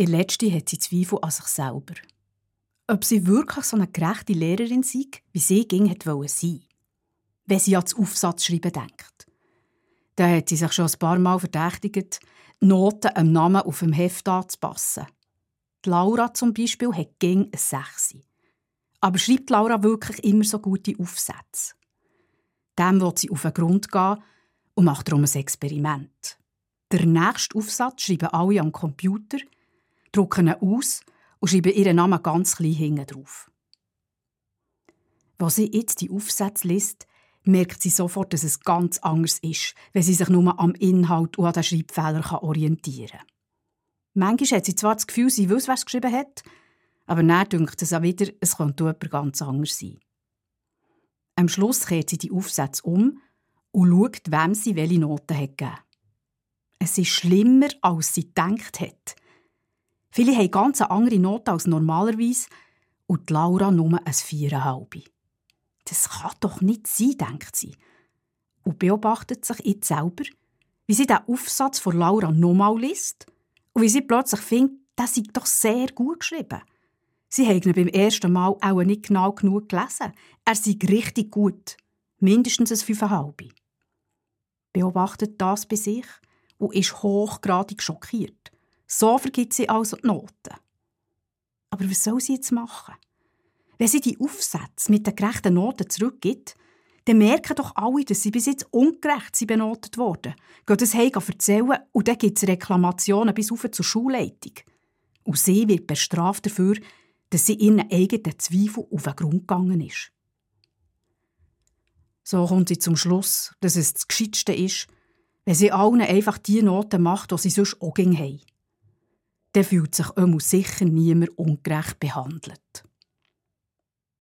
Ihr letzte hat sie Zweifel an sich selber. Ob sie wirklich so eine gerechte Lehrerin sei, wie sie ging hat sein wenn sie an das Aufsatzschreiben denkt. Da hat sie sich schon ein paar Mal verdächtigt, Noten am Namen auf dem Heft anzupassen. Die Laura zum Beispiel hat gegen ein Sechsi. Aber schreibt Laura wirklich immer so gute Aufsätze? Dem will sie auf den Grund gehen und macht darum ein Experiment. Der nächste Aufsatz schreiben alle am Computer, drucken ihn aus und schreiben ihren Namen ganz klein hinten drauf. Als sie jetzt die Aufsätze liest, merkt sie sofort, dass es ganz anders ist, wenn sie sich nur am Inhalt und an den Schreibfehlern orientieren kann. Manchmal hat sie zwar das Gefühl, sie wüsste, was sie geschrieben hat, aber dann denkt es auch wieder, es könnte jemand ganz anders sein. Am Schluss kehrt sie die Aufsätze um und schaut, wem sie welche Noten hat gegeben. Es ist schlimmer, als sie gedacht hat. Viele haben ganz andere Noten als normalerweise und Laura nur ein Viereinhalb. Das kann doch nicht sein, denkt sie. Und beobachtet sich jetzt selber, wie sie den Aufsatz von Laura nochmal liest und wie sie plötzlich findet, das sei doch sehr gut geschrieben. Sie haben ihn beim ersten Mal auch nicht genau genug gelesen. Er sei richtig gut. Mindestens ein Fünfeinhalb. Beobachtet das bei sich und ist hochgradig schockiert. So vergibt sie also die Noten. Aber was soll sie jetzt machen? Wenn sie die Aufsätze mit den gerechten Noten zurückgibt, dann merken doch alle, dass sie bis jetzt ungerecht benotet wurden. Gehen das heim erzählen und dann gibt es Reklamationen bis auf zur Schulleitung. Und sie wird bestraft dafür, dass sie ihren eigenen Zweifel auf den Grund gegangen ist. So kommt sie zum Schluss, dass es das Gescheitste ist, wenn sie allen einfach die Noten macht, die sie sonst auch haben. Dann fühlt sich sicher niemand ungerecht behandelt.